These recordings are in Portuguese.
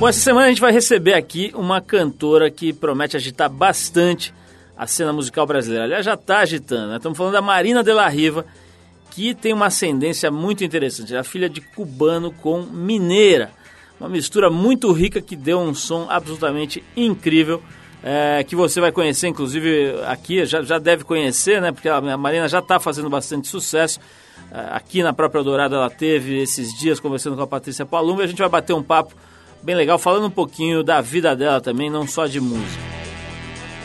Bom, essa semana a gente vai receber aqui uma cantora que promete agitar bastante a cena musical brasileira. Aliás, já está agitando. Né? Estamos falando da Marina de la Riva, que tem uma ascendência muito interessante. Ela é filha de cubano com mineira. Uma mistura muito rica que deu um som absolutamente incrível. É, que você vai conhecer, inclusive aqui, já, já deve conhecer, né? Porque a Marina já está fazendo bastante sucesso. É, aqui na própria Dourada ela teve esses dias conversando com a Patrícia Palumba e a gente vai bater um papo bem legal, falando um pouquinho da vida dela também, não só de música.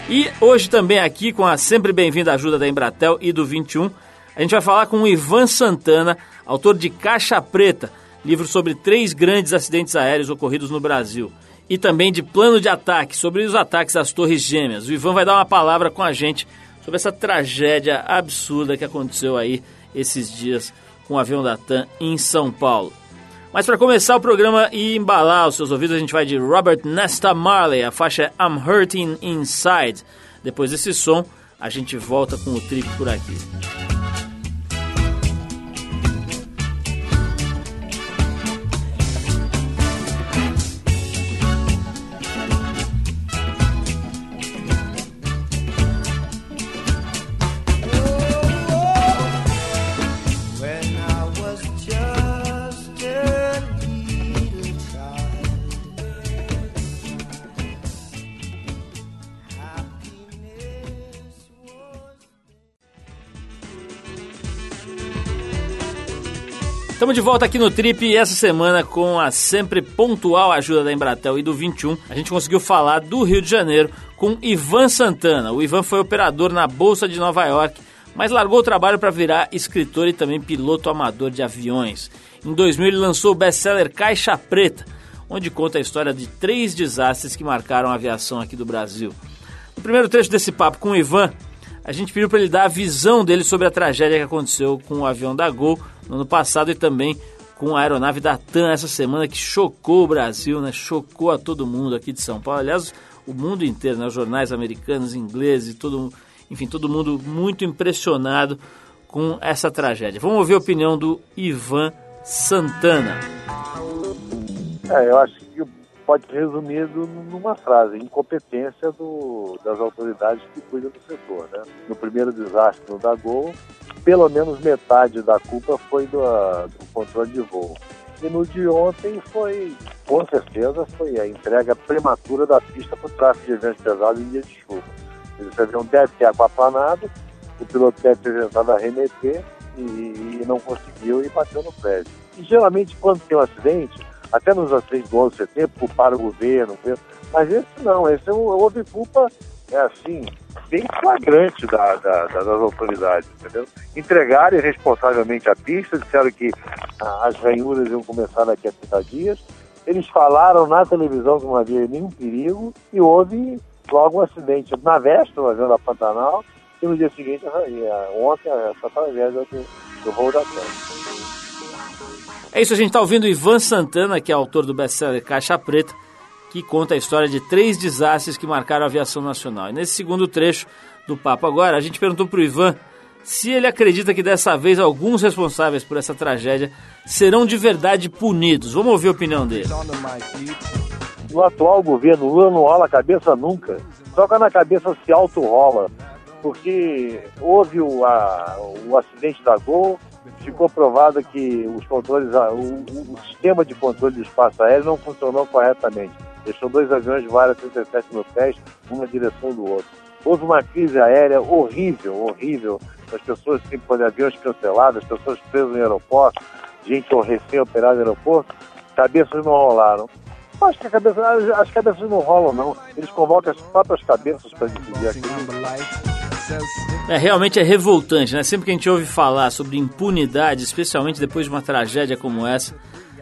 E hoje também aqui com a sempre bem-vinda ajuda da Embratel e do 21, a gente vai falar com o Ivan Santana, autor de Caixa Preta, livro sobre três grandes acidentes aéreos ocorridos no Brasil. E também de Plano de Ataque, sobre os ataques às Torres Gêmeas. O Ivan vai dar uma palavra com a gente sobre essa tragédia absurda que aconteceu aí esses dias com o avião da TAM em São Paulo. Mas para começar o programa e embalar os seus ouvidos, a gente vai de Robert Nesta Marley, a faixa I'm Hurting Inside. Depois desse som, a gente volta com o trip por aqui. Estamos de volta aqui no Trip e essa semana com a sempre pontual ajuda da Embratel e do 21, a gente conseguiu falar do Rio de Janeiro com Ivan Santana. O Ivan foi operador na Bolsa de Nova York, mas largou o trabalho para virar escritor e também piloto amador de aviões. Em 2000 ele lançou o best-seller Caixa Preta, onde conta a história de três desastres que marcaram a aviação aqui do Brasil. No primeiro trecho desse papo com o Ivan, a gente pediu para ele dar a visão dele sobre a tragédia que aconteceu com o avião da Gol no ano passado e também com a aeronave da TAM essa semana que chocou o Brasil, né? Chocou a todo mundo aqui de São Paulo. Aliás, o mundo inteiro, né? Os jornais americanos, ingleses, todo, enfim, todo mundo muito impressionado com essa tragédia. Vamos ouvir a opinião do Ivan Santana. É, eu acho que pode ser resumido numa frase: incompetência do, das autoridades que cuidam do setor. Né? No primeiro desastre no Dagol, pelo menos metade da culpa foi do, do controle de voo. E no de ontem foi, com certeza, foi a entrega prematura da pista para o tráfego de eventos pesados em dia de chuva. Esse avião deve ter aquaplanado, o piloto deve ter tentado arremeter e, e não conseguiu e bateu no prédio. E geralmente, quando tem um acidente, até nos acidentes do 11 de setembro, culparam o governo, mas esse não, esse houve culpa, é assim, bem flagrante da, da, das autoridades, entendeu? Entregaram responsavelmente a pista, disseram que ah, as ranhuras iam começar daqui a 30 dias. Eles falaram na televisão que não havia nenhum perigo e houve logo um acidente na véspera, avião da Pantanal, e no dia seguinte, ontem, essa tragédia do, do voo da Tânia. É isso, a gente está ouvindo Ivan Santana, que é autor do best-seller Caixa Preta, que conta a história de três desastres que marcaram a aviação nacional. E nesse segundo trecho do papo agora, a gente perguntou para o Ivan se ele acredita que dessa vez alguns responsáveis por essa tragédia serão de verdade punidos. Vamos ouvir a opinião dele. No atual governo, Lula não rola a cabeça nunca. Que na cabeça se auto-rola. Porque houve o, a, o acidente da Gol, ficou provado que os controles, o, o, sistema de controle do espaço aéreo não funcionou corretamente. Deixou dois aviões de a 37 mil pés, um na direção do outro. Houve uma crise aérea horrível, horrível. As pessoas sem poder, aviões cancelados, as pessoas presas em aeroporto, gente recém-operada em aeroporto, cabeças não rolaram. Acho que cabeça, as cabeças não rolam, não. Eles convocam as próprias cabeças para decidir aquilo. É, realmente é revoltante, né? Sempre que a gente ouve falar sobre impunidade, especialmente depois de uma tragédia como essa,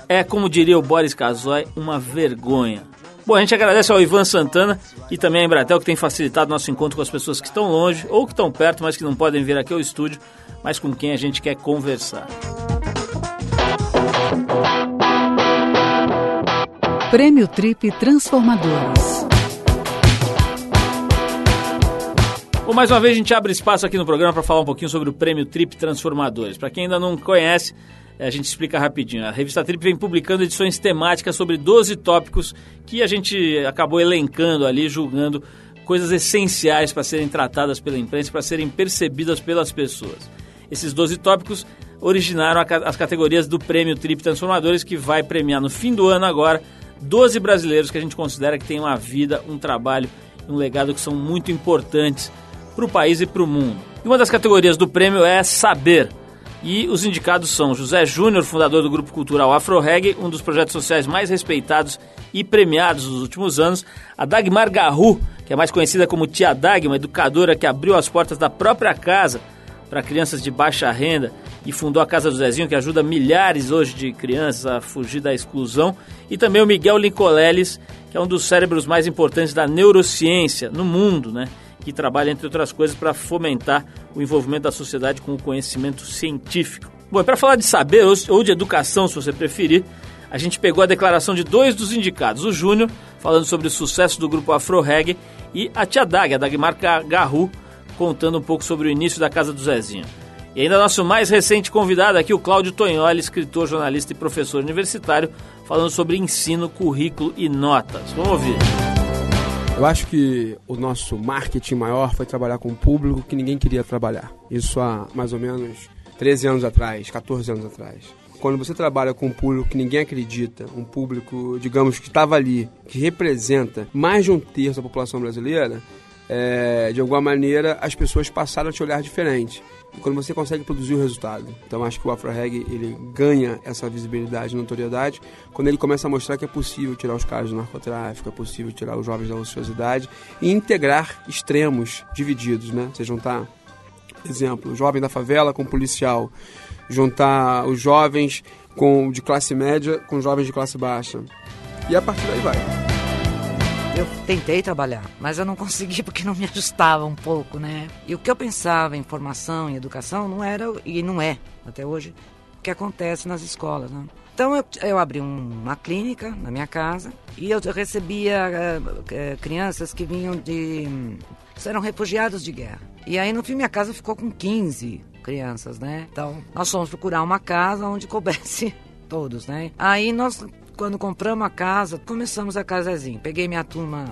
é, como diria o Boris Casoy, uma vergonha. Bom, a gente agradece ao Ivan Santana e também à Embratel que tem facilitado nosso encontro com as pessoas que estão longe ou que estão perto, mas que não podem vir aqui ao estúdio, mas com quem a gente quer conversar. Prêmio Trip Transformadores. Bom, mais uma vez a gente abre espaço aqui no programa para falar um pouquinho sobre o Prêmio Trip Transformadores. Para quem ainda não conhece, a gente explica rapidinho. A revista Trip vem publicando edições temáticas sobre 12 tópicos que a gente acabou elencando ali, julgando coisas essenciais para serem tratadas pela imprensa, para serem percebidas pelas pessoas. Esses 12 tópicos originaram as categorias do Prêmio Trip Transformadores, que vai premiar no fim do ano agora 12 brasileiros que a gente considera que têm uma vida, um trabalho, um legado que são muito importantes para o país e para o mundo. E uma das categorias do prêmio é Saber. E os indicados são José Júnior, fundador do Grupo Cultural Afro Reggae, um dos projetos sociais mais respeitados e premiados nos últimos anos, a Dagmar Garru, que é mais conhecida como Tia Dag, uma educadora que abriu as portas da própria casa para crianças de baixa renda e fundou a Casa do Zezinho, que ajuda milhares hoje de crianças a fugir da exclusão, e também o Miguel Lincoleles, que é um dos cérebros mais importantes da neurociência no mundo, né? Que trabalha, entre outras coisas, para fomentar o envolvimento da sociedade com o conhecimento científico. Bom, para falar de saber ou de educação, se você preferir, a gente pegou a declaração de dois dos indicados, o Júnior, falando sobre o sucesso do grupo Afro Reggae, e a Tia Dag, a Dagmar Garru, contando um pouco sobre o início da Casa do Zezinho. E ainda nosso mais recente convidado aqui, o Cláudio Tonholi, escritor, jornalista e professor universitário, falando sobre ensino, currículo e notas. Vamos ouvir. Eu acho que o nosso marketing maior foi trabalhar com um público que ninguém queria trabalhar. Isso há mais ou menos 13 anos atrás, 14 anos atrás. Quando você trabalha com um público que ninguém acredita, um público, digamos, que estava ali, que representa mais de um terço da população brasileira, é, de alguma maneira as pessoas passaram a te olhar diferente quando você consegue produzir o resultado. Então acho que o Afro Reggae ele ganha essa visibilidade e notoriedade quando ele começa a mostrar que é possível tirar os caras do narcotráfico, é possível tirar os jovens da ociosidade e integrar extremos divididos, né? Você juntar, exemplo, o jovem da favela com o policial, juntar os jovens com de classe média com jovens de classe baixa. E a partir daí vai. Eu tentei trabalhar, mas eu não consegui porque não me ajustava um pouco, né? E o que eu pensava em formação e educação não era, e não é, até hoje, o que acontece nas escolas, né? Então eu, eu abri um, uma clínica na minha casa e eu, recebia uh, uh, crianças que vinham de. eram refugiados de guerra. E aí no fim minha casa ficou com 15 crianças, né? Então nós fomos procurar uma casa onde coubesse todos, né? Aí nós quando compramos a casa, começamos a casazinho. Peguei minha turma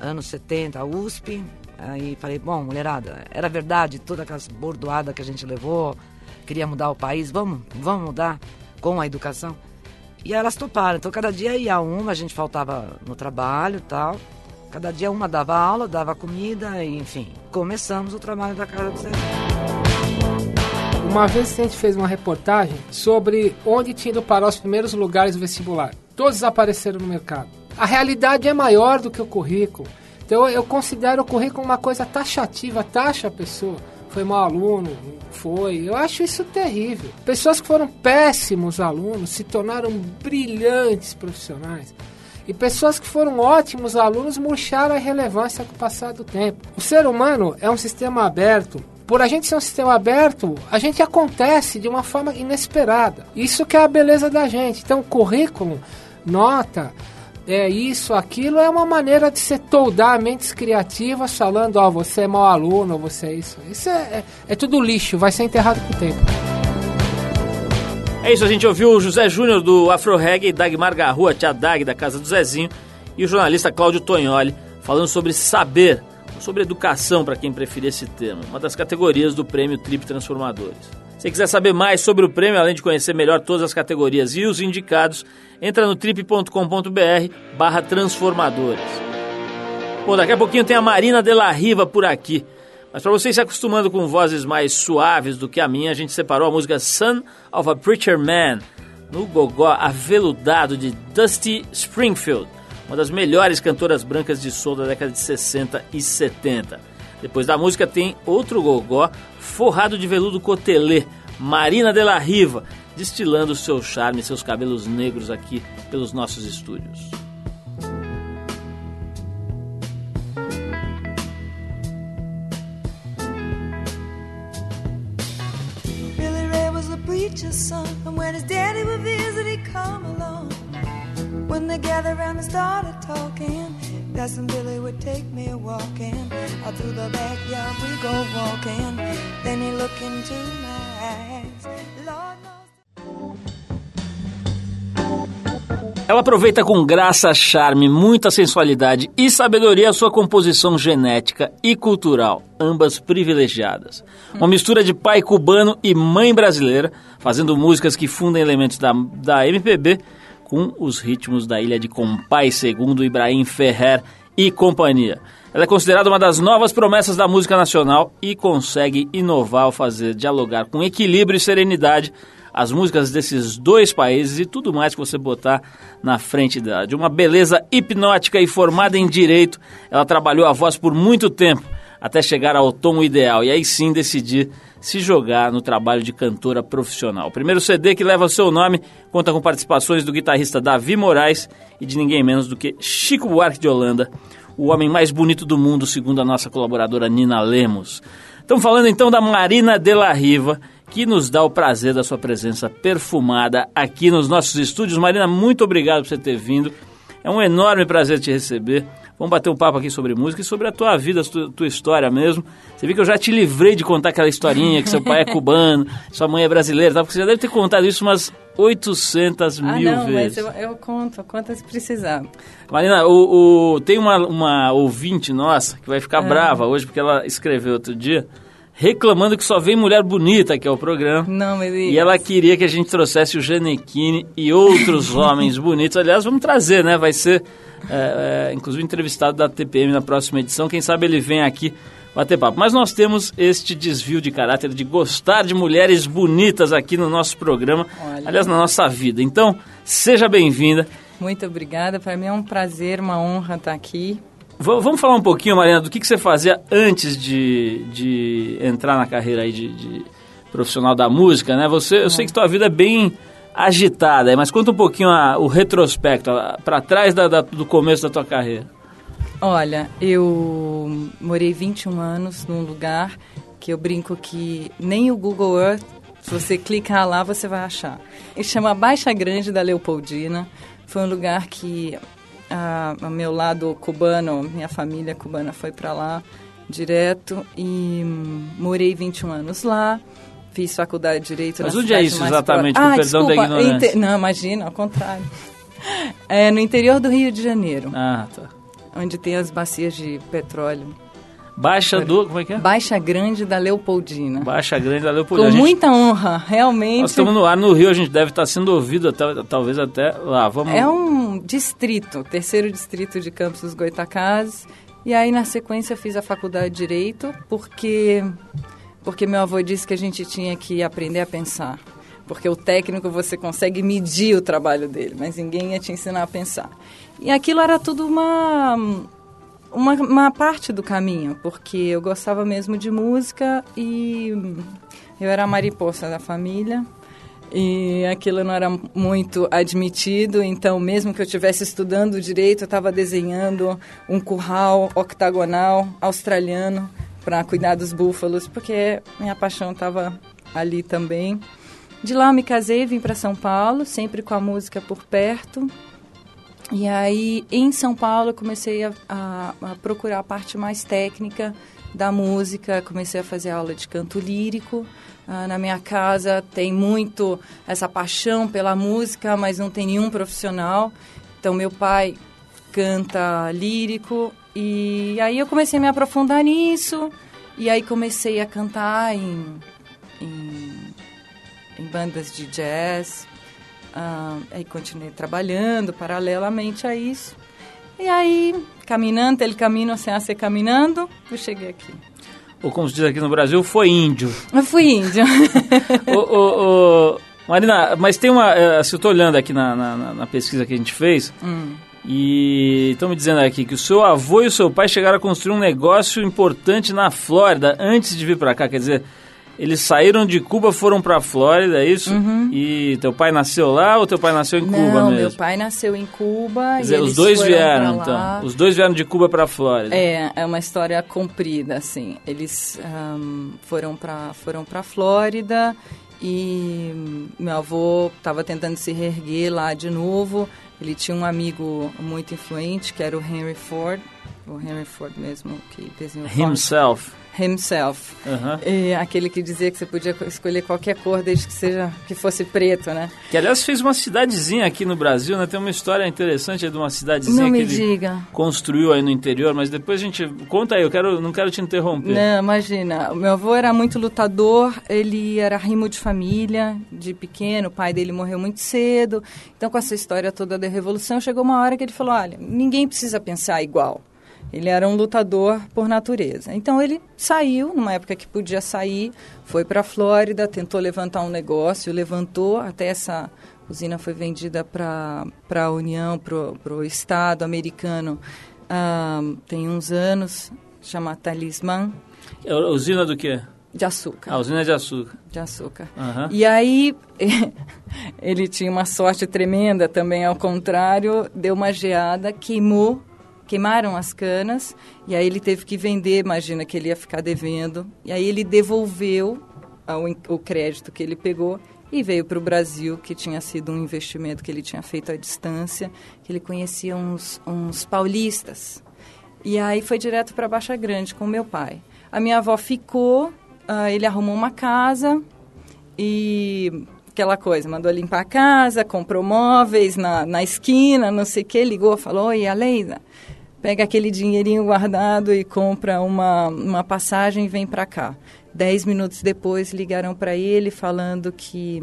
anos 70, USP. Aí falei, bom, mulherada, era verdade toda aquela bordoada que a gente levou, queria mudar o país, vamos, vamos mudar com a educação. E elas toparam. Então cada dia ia uma, a gente faltava no trabalho tal. Cada dia uma dava aula, dava comida, e, enfim. Começamos o trabalho da Casa do Sertão. Uma vez a gente fez uma reportagem sobre onde tinha ido parar os primeiros lugares do vestibular todos apareceram no mercado. A realidade é maior do que o currículo. Então eu considero o currículo uma coisa taxativa, taxa a pessoa. Foi mau aluno, foi. Eu acho isso terrível. Pessoas que foram péssimos alunos se tornaram brilhantes profissionais. E pessoas que foram ótimos alunos murcharam a relevância com o passar do tempo. O ser humano é um sistema aberto. Por a gente ser um sistema aberto, a gente acontece de uma forma inesperada. Isso que é a beleza da gente. Então, o currículo nota, é isso, aquilo, é uma maneira de se toldar mentes criativas falando, ó, oh, você é mau aluno, você é isso. Isso é, é, é tudo lixo, vai ser enterrado com o tempo. É isso, a gente ouviu o José Júnior do Afro Reggae, Dagmar Garrua, Tia Dag da Casa do Zezinho e o jornalista Cláudio Tonholi falando sobre saber, sobre educação para quem preferir esse termo, uma das categorias do prêmio Trip Transformadores. Se quiser saber mais sobre o prêmio, além de conhecer melhor todas as categorias e os indicados, entra no trip.com.br barra transformadores. Bom, daqui a pouquinho tem a Marina de la Riva por aqui. Mas para vocês se acostumando com vozes mais suaves do que a minha, a gente separou a música Son of a Preacher Man, no gogó aveludado de Dusty Springfield, uma das melhores cantoras brancas de soul da década de 60 e 70. Depois da música tem outro gogó forrado de veludo cotelê, Marina de la Riva, destilando seu charme seus cabelos negros aqui pelos nossos estúdios. Preacher's son, and when his daddy would visit, he'd come along. When they gathered around and started talking, Billy would take me walking. Out through the backyard we go walking. Then he into my eyes. Lord. Ela aproveita com graça, charme, muita sensualidade e sabedoria a sua composição genética e cultural, ambas privilegiadas. Uma mistura de pai cubano e mãe brasileira, fazendo músicas que fundem elementos da, da MPB com os ritmos da ilha de Compai II, Ibrahim Ferrer e companhia. Ela é considerada uma das novas promessas da música nacional e consegue inovar ao fazer dialogar com equilíbrio e serenidade as músicas desses dois países e tudo mais que você botar na frente dela. De uma beleza hipnótica e formada em direito, ela trabalhou a voz por muito tempo até chegar ao tom ideal e aí sim decidir se jogar no trabalho de cantora profissional. O primeiro CD que leva o seu nome conta com participações do guitarrista Davi Moraes e de ninguém menos do que Chico Buarque de Holanda, o homem mais bonito do mundo, segundo a nossa colaboradora Nina Lemos. Estamos falando então da Marina de la Riva, que nos dá o prazer da sua presença perfumada aqui nos nossos estúdios. Marina, muito obrigado por você ter vindo. É um enorme prazer te receber. Vamos bater um papo aqui sobre música e sobre a tua vida, a tua, tua, história mesmo. Você viu que eu já te livrei de contar aquela historinha que seu pai é cubano, sua mãe é brasileira, tá? porque você já deve ter contado isso umas 800 ah, mil não, vezes. Mas eu, eu conto, se precisar. Marina, o, o, tem uma, uma ouvinte nossa que vai ficar ah. brava hoje porque ela escreveu outro dia reclamando que só vem mulher bonita aqui ao programa. Não, Deus. E ela queria que a gente trouxesse o Janequine e outros homens bonitos. Aliás, vamos trazer, né? Vai ser, é, é, inclusive, entrevistado da TPM na próxima edição. Quem sabe ele vem aqui bater papo. Mas nós temos este desvio de caráter de gostar de mulheres bonitas aqui no nosso programa, Olha. aliás, na nossa vida. Então, seja bem-vinda. Muito obrigada. Para mim é um prazer, uma honra estar aqui. Vamos falar um pouquinho, Mariana, do que, que você fazia antes de, de entrar na carreira aí de, de profissional da música, né? Você, eu sei que tua vida é bem agitada, mas conta um pouquinho a, o retrospecto, para trás da, da, do começo da tua carreira. Olha, eu morei 21 anos num lugar que eu brinco que nem o Google Earth, se você clicar lá, você vai achar. Ele chama Baixa Grande da Leopoldina. Foi um lugar que a, a meu lado cubano, minha família cubana foi para lá direto e hum, morei 21 anos lá. Fiz faculdade de Direito Mas onde é isso exatamente, ah, perdão desculpa, da ignorância? Não, imagina, ao contrário. É no interior do Rio de Janeiro. Ah, tá. Onde tem as bacias de petróleo. Baixa do. Como é que é? Baixa Grande da Leopoldina. Baixa Grande da Leopoldina. Com gente, muita honra, realmente. Nós estamos no ar no Rio, a gente deve estar sendo ouvido até, talvez até lá. Vamos... É um distrito, terceiro distrito de Campos dos Goitacazes. E aí, na sequência, fiz a faculdade de Direito, porque, porque meu avô disse que a gente tinha que aprender a pensar. Porque o técnico você consegue medir o trabalho dele, mas ninguém ia te ensinar a pensar. E aquilo era tudo uma uma, uma parte do caminho, porque eu gostava mesmo de música e eu era a mariposa da família e aquilo não era muito admitido, então mesmo que eu estivesse estudando direito, eu estava desenhando um curral octagonal australiano para cuidar dos búfalos, porque minha paixão estava ali também. De lá eu me casei, vim para São Paulo, sempre com a música por perto. E aí, em São Paulo, eu comecei a, a, a, procurar a parte mais técnica da música, comecei a fazer aula de canto lírico. Ah, na minha casa tem muito essa paixão pela música, mas não tem nenhum profissional. Então, meu pai canta lírico e aí eu comecei a me aprofundar nisso. E aí comecei a cantar em, em, em bandas de jazz, ah, aí continuei trabalhando paralelamente a isso. E aí, caminhando, ele caminho sem ser caminhando, eu cheguei aqui. Ou como se diz aqui no Brasil, foi índio. Eu fui índio. o, o, o, Marina, mas tem uma... Eh, se eu estou olhando aqui na, na, na, pesquisa que a gente fez, hum. e estão me dizendo aqui que o seu avô e o seu pai chegaram a construir um negócio importante na Flórida antes de vir para cá. Quer dizer, eles saíram de Cuba, foram para a Flórida, é isso? Uhum. E teu pai nasceu lá ou teu pai nasceu em Não, Cuba mesmo? meu pai nasceu em Cuba Quer dizer, e os dois vieram, então. Os dois vieram de Cuba para a Flórida. É, é uma história comprida, assim. Eles um, foram para foram para Flórida e meu avô estava tentando se reerguer lá de novo. Ele tinha um amigo muito influente que era o Henry Ford o Henry Ford mesmo que desenhou Himself. Ford. Himself. Uhum. É aquele que dizia que você podia escolher qualquer cor desde que seja que fosse preto, né? Que aliás fez uma cidadezinha aqui no Brasil, né? Tem uma história interessante de uma cidadezinha Não que ele diga. construiu aí no interior, mas depois a gente conta aí, eu quero, não quero te interromper. Não, imagina. O meu avô era muito lutador, ele era rimo de família, de pequeno, o pai dele morreu muito cedo. Então, com essa história toda da revolução, chegou uma hora que ele falou: olha, ninguém precisa pensar igual. Ele era um lutador por natureza. Então ele saiu, numa época que podia sair, foi para a Flórida, tentou levantar um negócio, levantou, até essa usina foi vendida para a União, para o Estado americano, ah, tem uns anos, chama Talismã, É usina do quê? de açúcar. A usina de açúcar. De açúcar. Aham. E aí, ele tinha uma sorte tremenda também, ao contrário, deu uma geada, queimou, queimaram as canas, e aí ele teve que vender, imagina que ele ia ficar devendo, e aí ele devolveu in- o crédito que ele pegou e veio para o Brasil, que tinha sido um investimento que ele tinha feito à distância, que ele conhecia uns, uns paulistas. E aí foi direto para Baixa Grande com meu pai. A minha avó ficou, ah, ele arrumou uma casa e aquela coisa, mandou limpar a casa, comprou móveis na, na esquina, não sei o que, ligou, falou, oi, Aleida, pega aquele dinheirinho guardado e compra uma, uma passagem e vem para cá. Dez minutos depois ligaram para ele falando que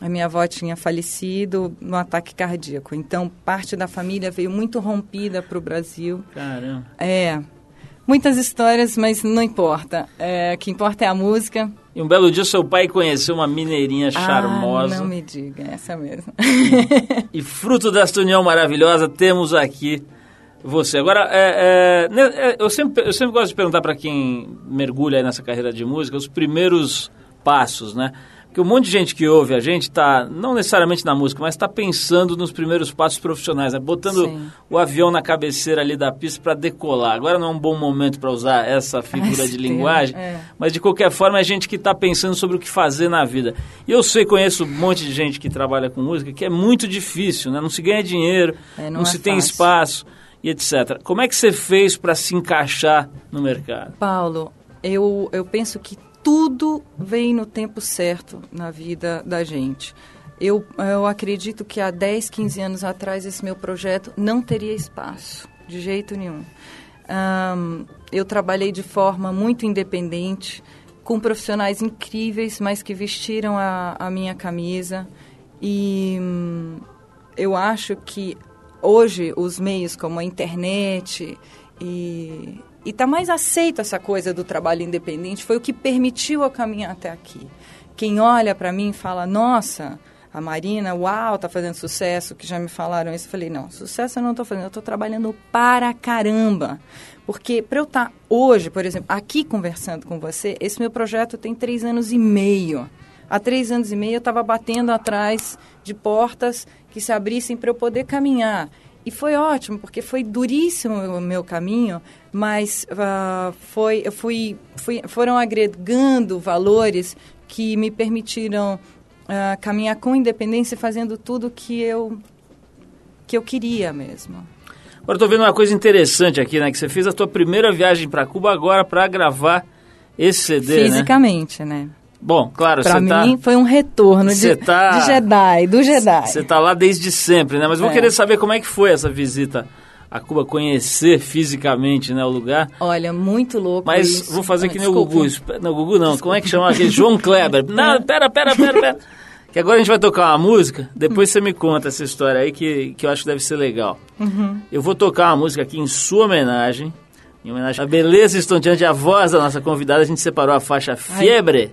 a minha avó tinha falecido no ataque cardíaco. Então, parte da família veio muito rompida para o Brasil. Caramba. É, muitas histórias, mas não importa. É, o que importa é a música. E um belo dia seu pai conheceu uma mineirinha charmosa. Ah, não me diga, essa mesmo. E fruto desta união maravilhosa, temos aqui você. Agora, é, é, né, é, eu, sempre, eu sempre gosto de perguntar para quem mergulha aí nessa carreira de música os primeiros passos, né? Porque um monte de gente que ouve a gente está, não necessariamente na música, mas está pensando nos primeiros passos profissionais, né? botando Sim. o avião na cabeceira ali da pista para decolar. Agora não é um bom momento para usar essa figura Esse de linguagem, é. mas de qualquer forma é gente que está pensando sobre o que fazer na vida. E eu sei, conheço um monte de gente que trabalha com música que é muito difícil, né? Não se ganha dinheiro, É, não, não é se tem fácil. espaço etc. Como é que você fez para se encaixar no mercado? Paulo, eu, eu penso que tudo vem no tempo certo na vida da gente. Eu, eu acredito que há 10, 15 anos atrás esse meu projeto não teria espaço, de jeito nenhum. Ahn, eu trabalhei de forma muito independente, com profissionais incríveis, mas que vestiram a, a minha camisa. E hum, eu acho que hoje os meios como a internet e e tá mais aceito essa coisa do trabalho independente foi o que permitiu eu caminhar até aqui. Quem olha para mim fala: "Nossa, a Marina, uau, tá fazendo sucesso", que já me falaram isso, eu falei: "Não, sucesso eu não tô fazendo, eu tô trabalhando para caramba". Porque para eu estar hoje, por exemplo, aqui conversando com você, esse meu projeto tem três anos e meio. Há três anos e meio eu estava batendo atrás de portas que se abrissem para eu poder caminhar. E foi ótimo, porque foi duríssimo o meu caminho, mas ah, foi, eu fui, fui, foram agregando valores que me permitiram ah, caminhar com independência, fazendo tudo que eu, que eu queria mesmo. Agora estou vendo uma coisa interessante aqui, né? Que você fez a tua primeira viagem para Cuba agora para gravar esse CD, né? Fisicamente, né? Bom, claro, Para você tá, mim foi um retorno de, Você tá- de Jedi, do Jedi. você tá lá desde sempre, né? Mas vou É. querer saber como é que foi essa visita a Cuba, conhecer fisicamente né, o lugar. Olha, muito louco Mas isso. vou fazer Ah, que nem o desculpa. Gugu. Não, Gugu não. Como é que chama aquele? João Kleber. Não, pera, pera, pera, pera. Que agora a gente vai tocar uma música. Depois você me conta essa história aí que, que eu acho que deve ser legal. Uhum. Eu vou tocar uma música aqui em sua homenagem. Em homenagem à beleza estonteante à voz da nossa convidada. A gente separou a faixa Fiebre,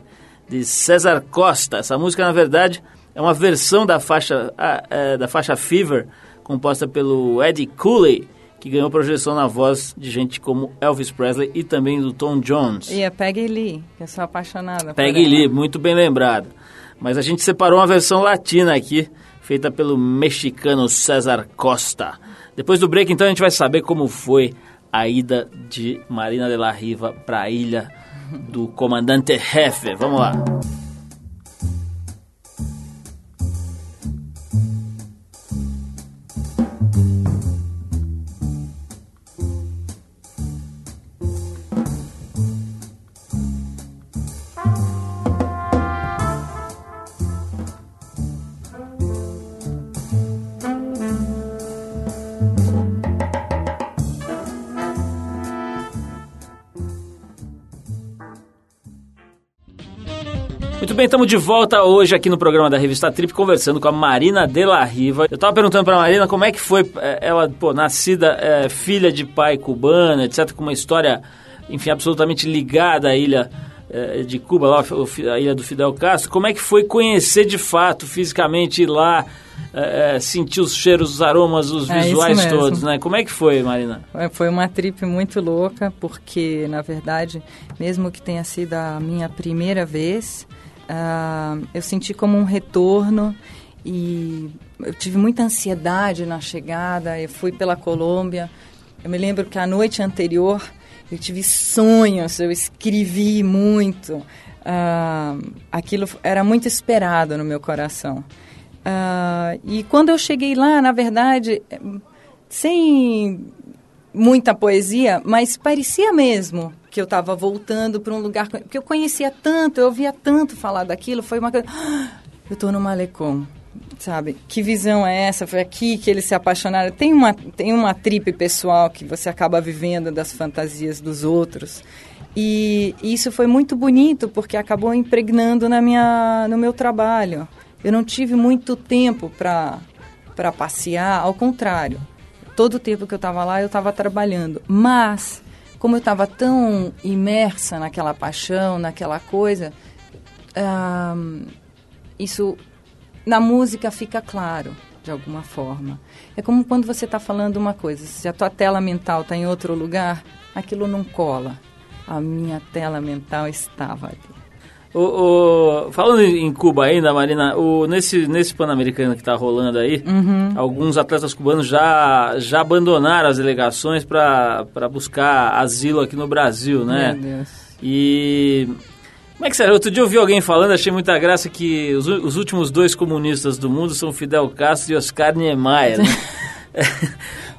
de César Costa. Essa música, na verdade, é uma versão da faixa, ah, é, da faixa Fever, composta pelo Eddie Cooley, que ganhou projeção na voz de gente como Elvis Presley e também do Tom Jones. E a Peggy Lee, que eu sou apaixonada por Peggy. Lee, muito bem lembrado. Mas a gente separou uma versão latina aqui, feita pelo mexicano César Costa. Depois do break, então, a gente vai saber como foi a ida de Marina de la Riva para a ilha do comandante Jefe. Vamos lá. Bem, estamos de volta hoje aqui no programa da Revista Trip, conversando com a Marina de la Riva. Eu estava perguntando para a Marina como é que foi eh, ela, pô, nascida é, filha de pai cubano, etc., com uma história, enfim, absolutamente ligada à ilha é, de Cuba, lá, a ilha do Fidel Castro. Como é que foi conhecer de fato, fisicamente, ir lá, é, sentir os cheiros, os aromas, os É visuais todos, né? Como é que foi, Marina? É, Foi uma trip muito louca, porque, na verdade, mesmo que tenha sido a minha primeira vez, ah, eu senti como um retorno e eu tive muita ansiedade na chegada. Eu fui pela Colômbia. Eu me lembro que a noite anterior eu tive sonhos, eu escrevi muito. Ah, aquilo era muito esperado no meu coração. Ah, e quando eu cheguei lá, na verdade, sem muita poesia, mas parecia mesmo que eu estava voltando para um lugar que eu conhecia tanto, eu ouvia tanto falar daquilo, foi uma coisa, "Ah, eu estou no Malecom, sabe? Que visão é essa? Foi aqui que eles se apaixonaram. Tem uma tem uma tripe pessoal que você acaba vivendo das fantasias dos outros. E isso foi muito bonito porque acabou impregnando na minha no meu trabalho. Eu não tive muito tempo para para passear, ao contrário todo o tempo que eu estava lá, eu estava trabalhando. Mas, como eu estava tão imersa naquela paixão, naquela coisa, isso na música fica claro, de alguma forma. É como quando você está falando uma coisa, se a tua tela mental está em outro lugar, aquilo não cola. A minha tela mental estava ali. O, o- falando em Cuba ainda, Marina, o, nesse, nesse Pan-Americano que está rolando aí, Uhum. alguns atletas cubanos já, já abandonaram as delegações para buscar asilo aqui no Brasil, né? Meu Deus. E como é que será? Outro dia eu vi alguém falando, achei muita graça que os, os últimos dois comunistas do mundo são Fidel Castro e Oscar Niemeyer. Né?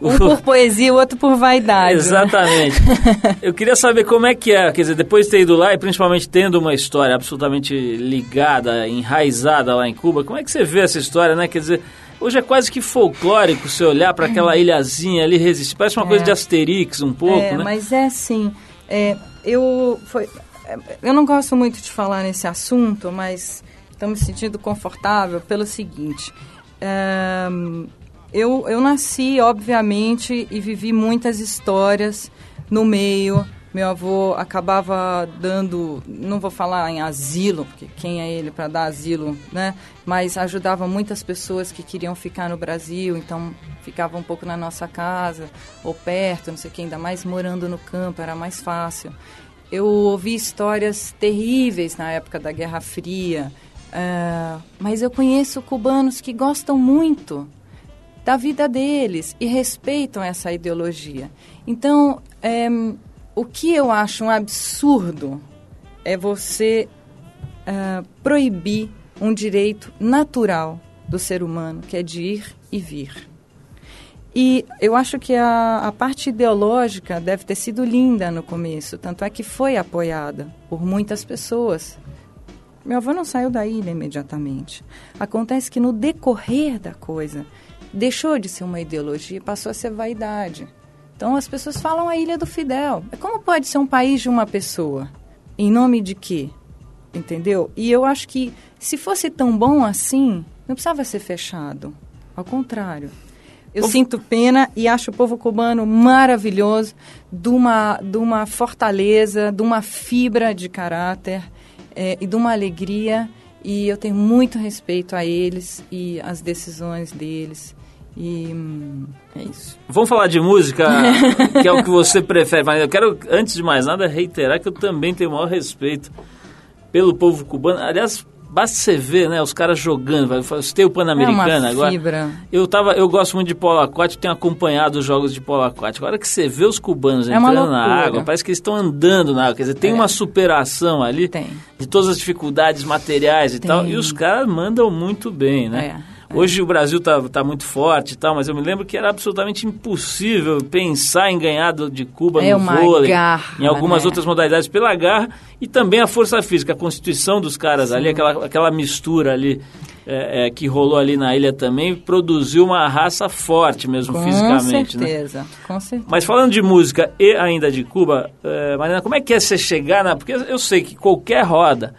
Um por poesia, o outro por vaidade. né? Exatamente. Eu queria saber como é que é, quer dizer, depois de ter ido lá e principalmente tendo uma história absolutamente ligada, enraizada lá em Cuba, como é que você vê essa história, né? Quer dizer, hoje é quase que folclórico você olhar para aquela ilhazinha ali resistir, parece uma É. coisa de Asterix um pouco, é, né? mas é assim, é, eu, foi, é, eu não gosto muito de falar nesse assunto, mas estou me sentindo confortável pelo seguinte. é, eu, eu nasci, obviamente, e vivi muitas histórias no meio. Meu avô acabava dando, não vou falar em asilo, porque quem é ele para dar asilo, né? Mas ajudava muitas pessoas que queriam ficar no Brasil, então ficava um pouco na nossa casa ou perto, não sei o que, ainda mais morando no campo, era mais fácil. Eu ouvi histórias terríveis na época da Guerra Fria, ah, mas eu conheço cubanos que gostam muito da vida deles e respeitam essa ideologia. Então, é, o que eu acho um absurdo é você ah, proibir um direito natural do ser humano, que é de ir e vir. E eu acho que a, a parte ideológica deve ter sido linda no começo, tanto é que foi apoiada por muitas pessoas. Meu avô não saiu da ilha imediatamente. Acontece que no decorrer da coisa, deixou de ser uma ideologia passou a ser vaidade. Então as pessoas falam a ilha do Fidel. Mas Como pode ser um país de uma pessoa? Em nome de quê? Entendeu? E eu acho que se fosse tão bom assim, não precisava ser fechado. Ao contrário. Eu sinto pena e acho o povo cubano maravilhoso, de uma, de uma fortaleza, de uma fibra de caráter eh, e de uma alegria. E eu tenho muito respeito a eles e as decisões deles. E hum, é isso. Vamos falar de música, que é o que você prefere. Mas eu quero, antes de mais nada, reiterar que eu também tenho o maior respeito pelo povo cubano. Aliás, basta você ver, né, os caras jogando. Você tem o É Pan-Americano uma agora. fibra. Eu, tava, eu gosto muito de polo aquático, tenho acompanhado os jogos de polo aquático. Agora que você vê os cubanos É entrando na água, parece que eles estão andando na água. Quer dizer, tem É. uma superação ali Tem. de todas as dificuldades materiais e Tem. tal. E os caras mandam muito bem, né? É, Hoje o Brasil tá, tá muito forte e tal, mas eu me lembro que era absolutamente impossível pensar em ganhar de Cuba É no vôlei, garra, em algumas né? outras modalidades pela garra e também a força física, a constituição dos caras ali, aquela, aquela mistura ali é, é, que rolou ali na ilha também, produziu uma raça forte mesmo Com fisicamente, né? certeza, com certeza. Mas falando de música e ainda de Cuba, eh, Mariana, como é que é você chegar na... Porque eu sei que qualquer roda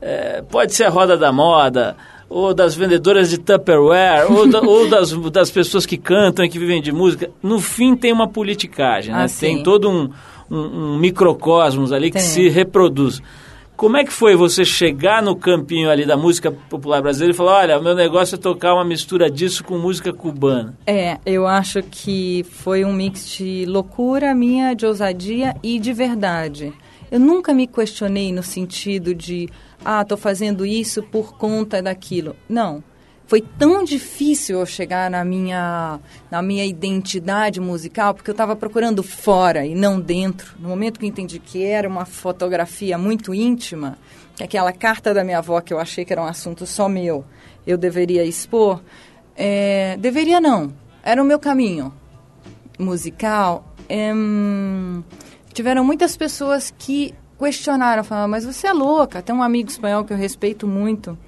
é, pode ser a roda da moda, ou das vendedoras de Tupperware, ou, da, ou das, das pessoas que cantam e que vivem de música, no fim tem uma politicagem, né? Ah, tem todo um, um, um microcosmos ali que Tem. se reproduz. Como é que foi você chegar no campinho ali da música popular brasileira e falar, olha, meu negócio é tocar uma mistura disso com música cubana? É, eu acho que foi um mix de loucura minha, de ousadia e de verdade. Eu nunca me questionei no sentido de, ah, tô fazendo isso por conta daquilo. Não. Foi tão difícil eu chegar na minha, na minha identidade musical, porque eu estava procurando fora e não dentro. No momento que eu entendi que era uma fotografia muito íntima, que aquela carta da minha avó, que eu achei que era um assunto só meu, eu deveria expor, é, deveria não. Era o meu caminho musical. Em, tiveram muitas pessoas que questionaram, falaram, mas você é louca. Tem um amigo espanhol que eu respeito muito.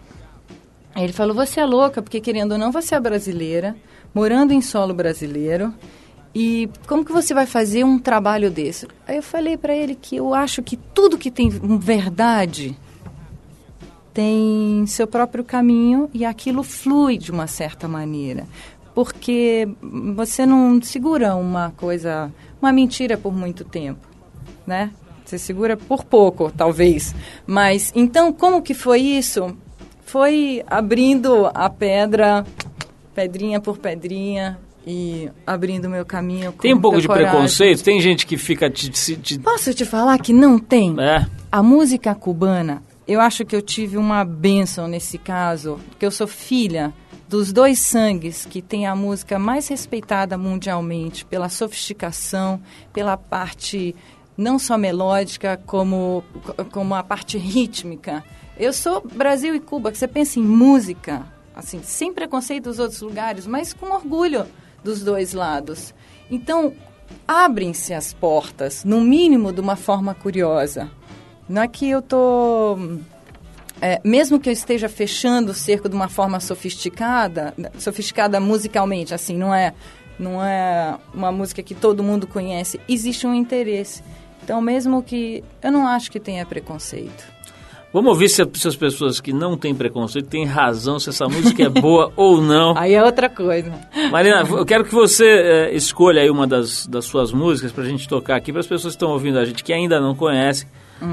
Ele falou, você é louca, porque querendo ou não, você é brasileira, morando em solo brasileiro. E como que você vai fazer um trabalho desse? Aí eu falei para ele que eu acho que tudo que tem verdade tem seu próprio caminho e aquilo flui de uma certa maneira. Porque você não segura uma coisa, uma mentira por muito tempo, né? Você segura por pouco, talvez. Mas então, como que foi isso? Foi abrindo a pedra, pedrinha por pedrinha e abrindo meu caminho. com Tem um pouco de coragem. preconceito? Tem gente que fica te... te, Posso te falar que não tem? é, A música cubana, eu acho que eu tive uma bênção nesse caso, porque eu sou filha dos dois sangues que tem a música mais respeitada mundialmente pela sofisticação, pela parte não só melódica, como, como a parte rítmica. Eu sou Brasil e Cuba, que você pensa em música, assim, sem preconceito dos outros lugares, mas com orgulho dos dois lados. Então, abrem-se as portas, no mínimo de uma forma curiosa. Não é que eu tô é, mesmo que eu esteja fechando o cerco de uma forma sofisticada, sofisticada musicalmente, assim, não é, não é uma música que todo mundo conhece, existe um interesse. Então, mesmo que eu não acho que tenha preconceito. Vamos ouvir se, se as pessoas que não têm preconceito têm razão, se essa música é boa ou não. Aí é outra coisa. Marina, eu quero que você eh, escolha aí uma das, das suas músicas pra gente tocar aqui, para as pessoas que estão ouvindo a gente que ainda não conhecem,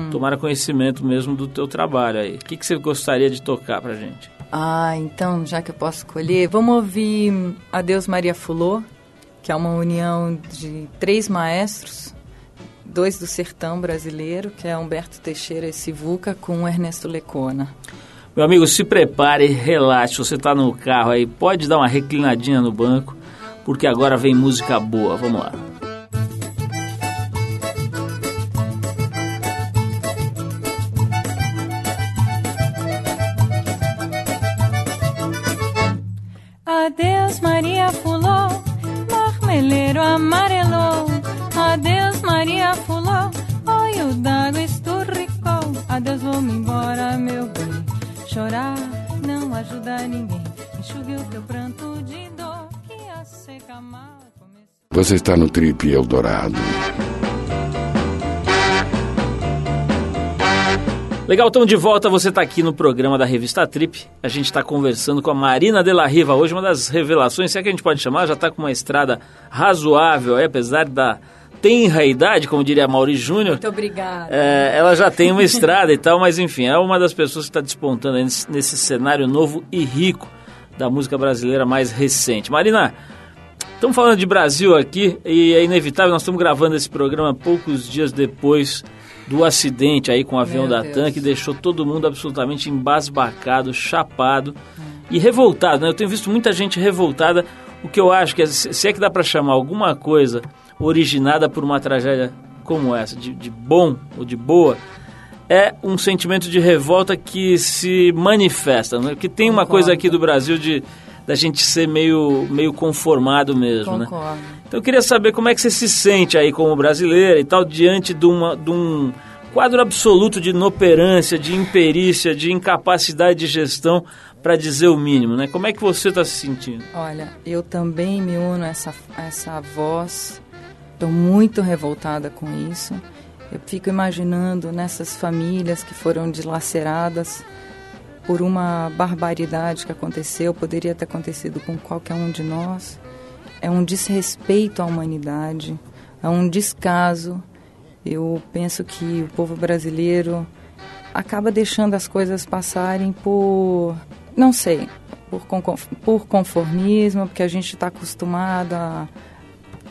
tomar conhecimento mesmo do teu trabalho aí. O que, que você gostaria de tocar pra gente? Ah, então, já que eu posso escolher, vamos ouvir Adeus Maria Fulô, que é uma união de três maestros, dois do sertão brasileiro, que é Humberto Teixeira e Sivuca, com Ernesto Lecona. Meu amigo, se prepare, relaxe, você tá no carro aí, pode dar uma reclinadinha no banco, porque agora vem música boa. Vamos lá. Você está no Trip Eldorado. Legal, estamos de volta. Você está aqui no programa da revista Trip. A gente está conversando com a Marina de la Riva hoje, uma das revelações, se é que a gente pode chamar, já está com uma estrada razoável, aí, apesar da tenra idade, como diria Mauri Júnior. Muito obrigada. É, ela já tem uma estrada e tal, mas enfim, é uma das pessoas que está despontando nesse cenário novo e rico da música brasileira mais recente. Marina, estamos falando de Brasil aqui e é inevitável, nós estamos gravando esse programa poucos dias depois do acidente aí com o avião Meu da Deus. TAM que deixou todo mundo absolutamente embasbacado, chapado e revoltado, né? Eu tenho visto muita gente revoltada, o que eu acho que, é- se é que dá para chamar alguma coisa originada por uma tragédia como essa, de, de bom ou de boa, é um sentimento de revolta que se manifesta, né? Que tem uma Concordo. coisa aqui do Brasil de da gente ser meio, meio conformado mesmo, né? Concordo. Então eu queria saber como é que você se sente aí como brasileira e tal, diante de, uma, de um quadro absoluto de inoperância, de imperícia, de incapacidade de gestão, para dizer o mínimo, né? Como é que você está se sentindo? Olha, eu também me uno a essa, a essa voz. Estou muito revoltada com isso. Eu fico imaginando nessas famílias que foram dilaceradas por uma barbaridade que aconteceu, poderia ter acontecido com qualquer um de nós. É um desrespeito à humanidade, é um descaso. Eu penso que o povo brasileiro acaba deixando as coisas passarem por, não sei, por, conformismo, porque a gente está acostumado a,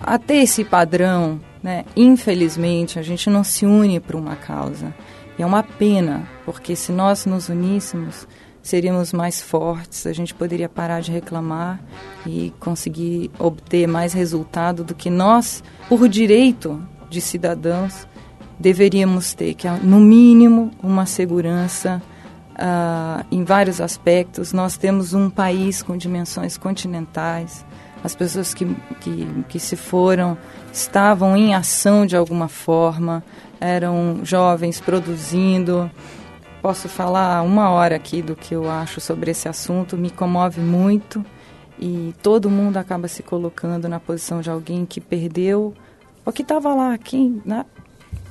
a ter esse padrão. Né? Infelizmente, a gente não se une para uma causa. E é uma pena, porque se nós nos uníssemos, seríamos mais fortes, a gente poderia parar de reclamar e conseguir obter mais resultado do que nós, por direito de cidadãos, deveríamos ter, que é, no mínimo, uma segurança uh, em vários aspectos. Nós temos um país com dimensões continentais, as pessoas que, que, que se foram estavam em ação de alguma forma, eram jovens produzindo. Posso falar uma hora aqui do que eu acho sobre esse assunto, me comove muito e todo mundo acaba se colocando na posição de alguém que perdeu o que estava lá, quem, né?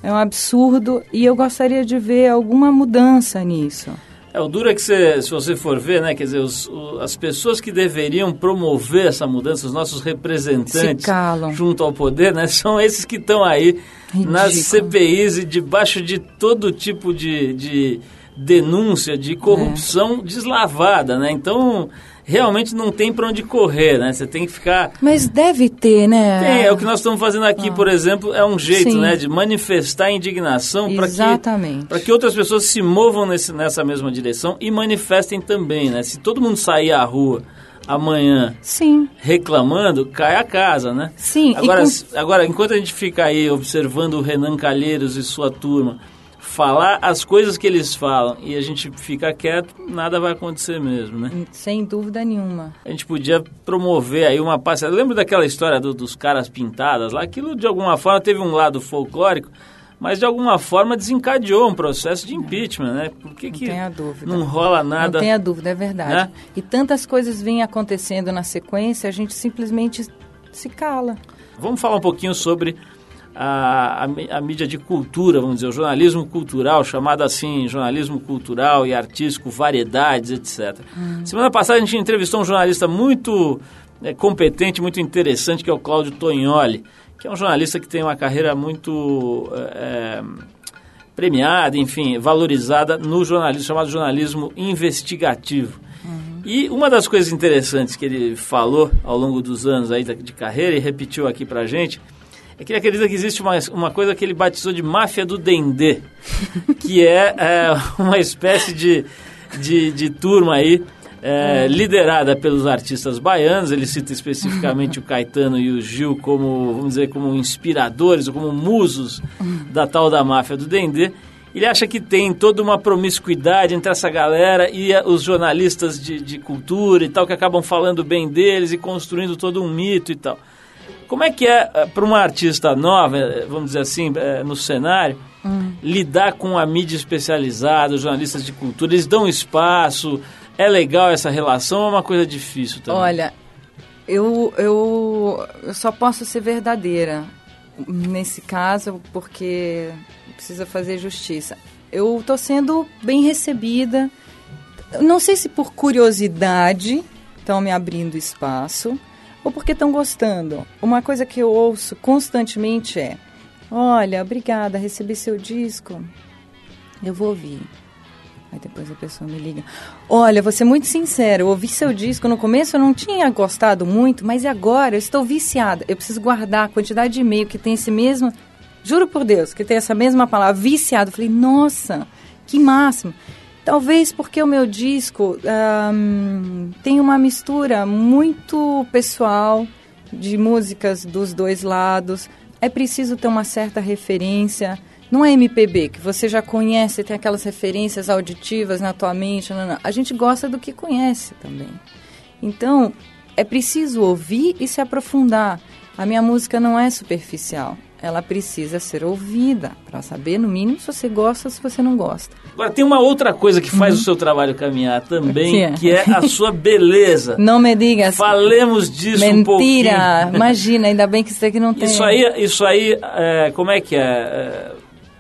É um absurdo e eu gostaria de ver alguma mudança nisso. É, o duro é que você, se você for ver, né, quer dizer, os, o, as pessoas que deveriam promover essa mudança, os nossos representantes junto ao poder, né, são esses que estão aí Ridículo. nas CPIs e debaixo de todo tipo de, de denúncia de corrupção é. deslavada, né? Então, realmente não tem para onde correr, né? Você tem que ficar. Mas deve ter, né? Tem, é o que nós estamos fazendo aqui, ah. por exemplo, é um jeito, Sim. né, de manifestar indignação para que para que outras pessoas se movam nesse, nessa mesma direção e manifestem também, né? Se todo mundo sair à rua amanhã Sim. reclamando, cai a casa, né? Sim. Agora, com... agora enquanto a gente fica aí observando o Renan Calheiros e sua turma falar as coisas que eles falam e a gente fica quieto, nada vai acontecer mesmo, né? Sem dúvida nenhuma. A gente podia promover aí uma passeada. Lembra daquela história do, dos caras pintadas lá? Aquilo de alguma forma teve um lado folclórico, mas de alguma forma desencadeou um processo de impeachment, né? Por que, não que tenha dúvida. não rola nada? Não tenha dúvida, é verdade. Né? E tantas coisas vêm acontecendo na sequência, a gente simplesmente se cala. Vamos falar um pouquinho sobre a, a, a, mídia de cultura, vamos dizer, o jornalismo cultural, chamado assim, jornalismo cultural e artístico, variedades, etc. Hum. Semana passada a gente entrevistou um jornalista muito é, competente, muito interessante, que é o Cláudio Tognoli, que é um jornalista que tem uma carreira muito é, premiada, enfim, valorizada no jornalismo, chamado jornalismo investigativo. Uhum. E uma das coisas interessantes que ele falou ao longo dos anos aí de carreira e repetiu aqui pra gente é que ele acredita que existe uma, uma coisa que ele batizou de máfia do dendê, que é, é uma espécie de, de, de turma aí é, liderada pelos artistas baianos. Ele cita especificamente o Caetano e o Gil como, vamos dizer, como inspiradores ou como musos da tal da máfia do dendê. Ele acha que tem toda uma promiscuidade entre essa galera e os jornalistas de, de cultura e tal, que acabam falando bem deles e construindo todo um mito e tal. Como é que é, eh, para uma artista nova, eh, vamos dizer assim, eh, no cenário, hum. lidar com a mídia especializada, os jornalistas de cultura? Eles dão espaço? É legal essa relação ou é uma coisa difícil também? Olha, eu, eu, eu só posso ser verdadeira nesse caso, porque precisa fazer justiça. Eu estou sendo bem recebida. Não sei se por curiosidade estão me abrindo espaço ou porque estão gostando. Uma coisa que eu ouço constantemente é: Olha, obrigada, recebi seu disco. Eu vou ouvir. Aí depois a pessoa me liga. Olha, vou ser muito sincero, eu ouvi seu disco. No começo eu não tinha gostado muito, mas agora eu estou viciada. Eu preciso guardar a quantidade de e-mail que tem esse mesmo. Juro por Deus, que tem essa mesma palavra, viciado. Eu falei, nossa, que máximo. Talvez porque o meu disco um, tem uma mistura muito pessoal de músicas dos dois lados. É preciso ter uma certa referência. Não é MPB, que você já conhece, tem aquelas referências auditivas na tua mente. Não, não. A gente gosta do que conhece também. Então, é preciso ouvir e se aprofundar. A minha música não é superficial ela precisa ser ouvida para saber, no mínimo, se você gosta ou se você não gosta. Agora, tem uma outra coisa que faz uhum. o seu trabalho caminhar também, que é? que é a sua beleza. Não me diga. Falemos disso Mentira. um pouquinho. Mentira! Imagina, ainda bem que isso aqui não tem. Isso aí, isso aí é, como é que é? é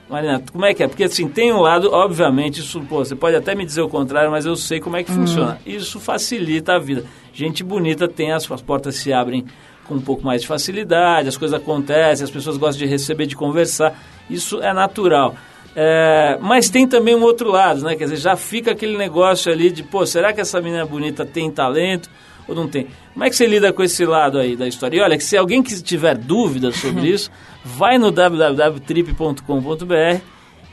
Marina, como é que é? Porque assim, tem um lado, obviamente, isso, pô, você pode até me dizer o contrário, mas eu sei como é que funciona. Isso facilita a vida. Gente bonita tem as, as portas se abrem com um pouco mais de facilidade, as coisas acontecem, as pessoas gostam de receber, de conversar. Isso é natural. É, mas tem também um outro lado, né? Quer dizer, já fica aquele negócio ali de, pô, será que essa menina bonita tem talento ou não tem? Como é que você lida com esse lado aí da história? E olha, que se alguém que tiver dúvidas sobre isso, vai no www.trip.com.br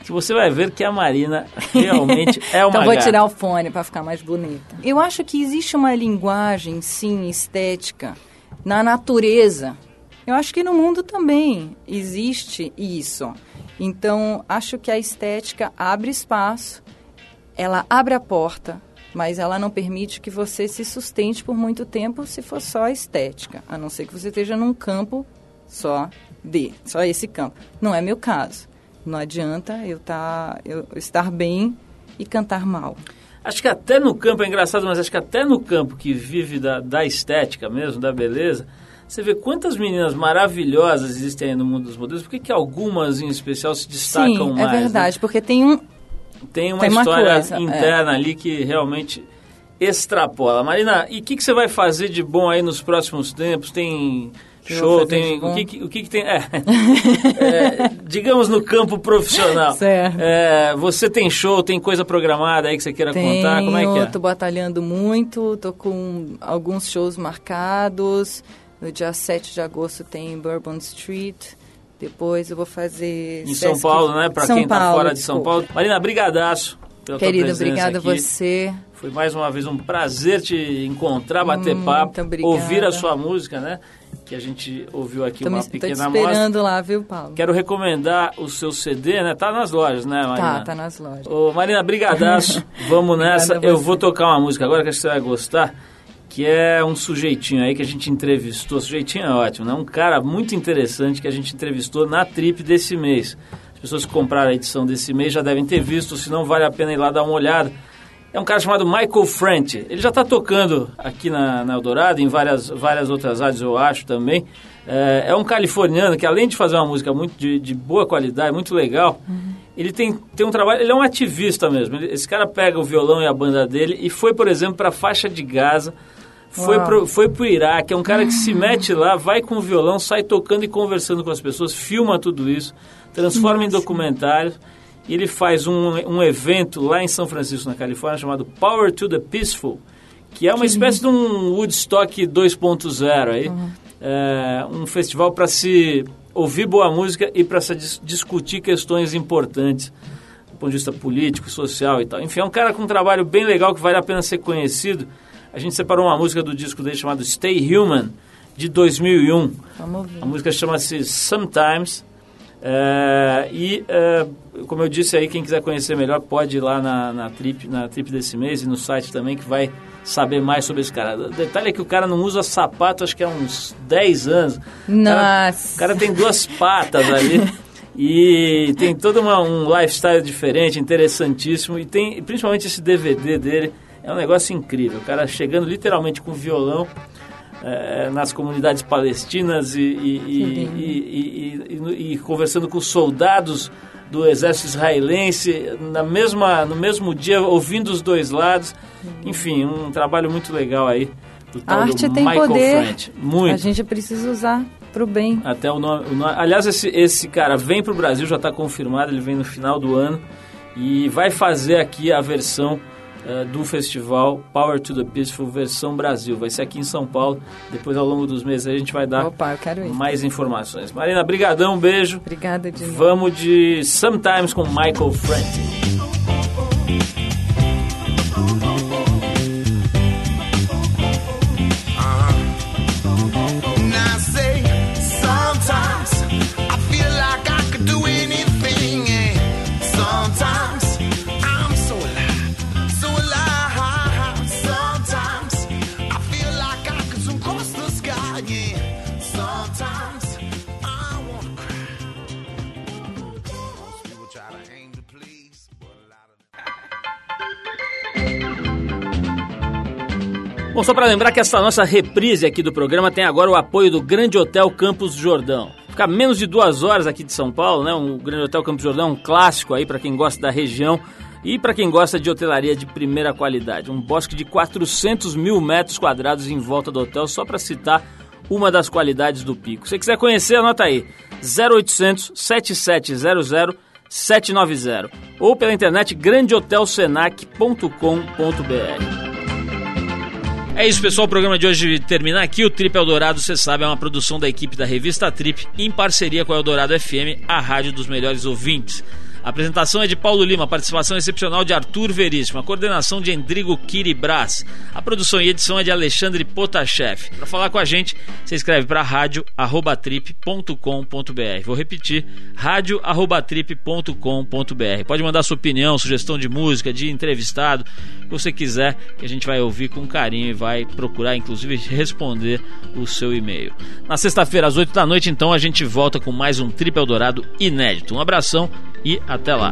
que você vai ver que a Marina realmente é uma Então vou gata. tirar o fone para ficar mais bonita. Eu acho que existe uma linguagem, sim, estética na natureza. Eu acho que no mundo também existe isso. Então, acho que a estética abre espaço, ela abre a porta, mas ela não permite que você se sustente por muito tempo se for só estética, a não ser que você esteja num campo só de, só esse campo. Não é meu caso. Não adianta eu, tá, eu estar bem e cantar mal. Acho que até no campo, é engraçado, mas acho que até no campo que vive da, da estética mesmo, da beleza, você vê quantas meninas maravilhosas existem aí no mundo dos modelos, por que, que algumas em especial se destacam Sim, mais? é né? verdade, porque tem um... Tem uma Tem uma história coisa, é. interna ali que realmente extrapola. Marina, e o que, que você vai fazer de bom aí nos próximos tempos? Tem show, tem o que, que- o que, que tem? É, É, digamos no campo profissional. Certo. É, você tem show, tem coisa programada aí que você queira contar? Como é que é? tô batalhando muito, tô com alguns shows marcados. No dia 7 de agosto tem Bourbon Street. Depois eu vou fazer... Em São Paulo, né? Pra São quem tá fora de São. Paulo. Marina, brigadaço pela Querido, obrigada a você. Foi mais uma vez um prazer te encontrar, bater Muito papo, obrigada. ouvir a sua música, né? Que a gente ouviu aqui uma tô te pequena amostra. esperando lá, viu, Paulo? Quero recomendar o seu CD, né? Tá nas lojas, né, Marina? Tá, tá nas lojas. Ô, Marina, brigadaço. Vamos nessa. Eu vou tocar uma música agora que acho que você vai gostar, que é um sujeitinho aí que a gente entrevistou. Sujeitinho é ótimo, né? Um cara muito interessante que a gente entrevistou na trip desse mês. As pessoas que compraram a edição desse mês já devem ter visto, se não vale a pena ir lá dar uma olhada. É um cara chamado Michael Frent. Ele já está tocando aqui na, na Eldorado, em várias, várias outras rádios, eu acho também. É, é um californiano que, além de fazer uma música muito de, de boa qualidade, muito legal, ele tem, tem um trabalho. Ele é um ativista mesmo. Esse cara pega o violão e a banda dele e foi, por exemplo, para a faixa de Gaza. Foi Uau. pro, foi pro Iraque, é um cara que se mete lá, vai com o violão, sai tocando e conversando com as pessoas, filma tudo isso, transforma em documentário. E ele faz um, um evento lá em São Francisco, na Califórnia, chamado Power to the Peaceful, que é uma espécie de um Woodstock 2.0 aí. É, um festival para se ouvir boa música e para se dis- discutir questões importantes do ponto de vista político, social e tal. Enfim, é um cara com um trabalho bem legal que vale a pena ser conhecido. A gente separou uma música do disco dele chamado Stay Human, de 2001. Vamos ouvir. A música chama-se Sometimes. É, e, é, como eu disse aí, quem quiser conhecer melhor pode ir lá na, na, trip, na trip desse mês e no site também, que vai saber mais sobre esse cara. O detalhe é que o cara não usa sapato, acho que há uns 10 anos. O cara- Nossa. o cara tem duas patas ali. E tem todo uma- um lifestyle diferente, interessantíssimo. E tem principalmente esse DVD dele. É um negócio incrível. O cara chegando literalmente com violão eh, nas comunidades palestinas e, e- e- lindo. e- conversando com soldados do exército israelense na mesma, no mesmo dia, ouvindo os dois lados. Enfim, um trabalho muito legal aí. Do A arte tem Michael poder. Muito. A gente precisa usar pro bem. Até o nome, o nome- Aliás, esse, esse cara vem para o Brasil, já está confirmado, ele vem no final do ano e vai fazer aqui a versão eh, do festival Power to the Peaceful, versão Brasil. Vai ser aqui em São Paulo. Depois, ao longo dos meses, a gente vai dar Opa, mais informações. Marina, brigadão, um beijo. Obrigada de. Vamos de Sometimes com Michael Franti. Bom, só para lembrar que essa nossa reprise aqui do programa tem agora o apoio do Grande Hotel Campos Jordão. Fica menos de duas horas aqui de São Paulo, né? O Grande Hotel Campos Jordão é um clássico aí para quem gosta da região e para quem gosta de hotelaria de primeira qualidade. Um bosque de 400 mil metros quadrados em volta do hotel, só para citar uma das qualidades do Pico. Se quiser conhecer, anota aí: 0800 7700 790 ou pela internet grandehotelsenac.com.br. É isso, pessoal. O programa de hoje termina aqui. O Trip Eldorado, você sabe, é uma produção da equipe da revista Trip, em parceria com a Eldorado FM, a rádio dos melhores ouvintes. A apresentação é de Paulo Lima, participação excepcional de Arthur Veríssimo, a coordenação de Endrigo Kiribras, a produção e edição é de Alexandre Potashev. Para falar com a gente, você escreve para rádio@trip.com.br. Vou repetir, rádio@trip.com.br. Pode mandar sua opinião, sugestão de música, de entrevistado, o que você quiser, que a gente vai ouvir com carinho e vai procurar inclusive responder o seu e-mail. Na sexta-feira às 8 da noite, então, a gente volta com mais um Trip Eldorado inédito. Um abração e até lá.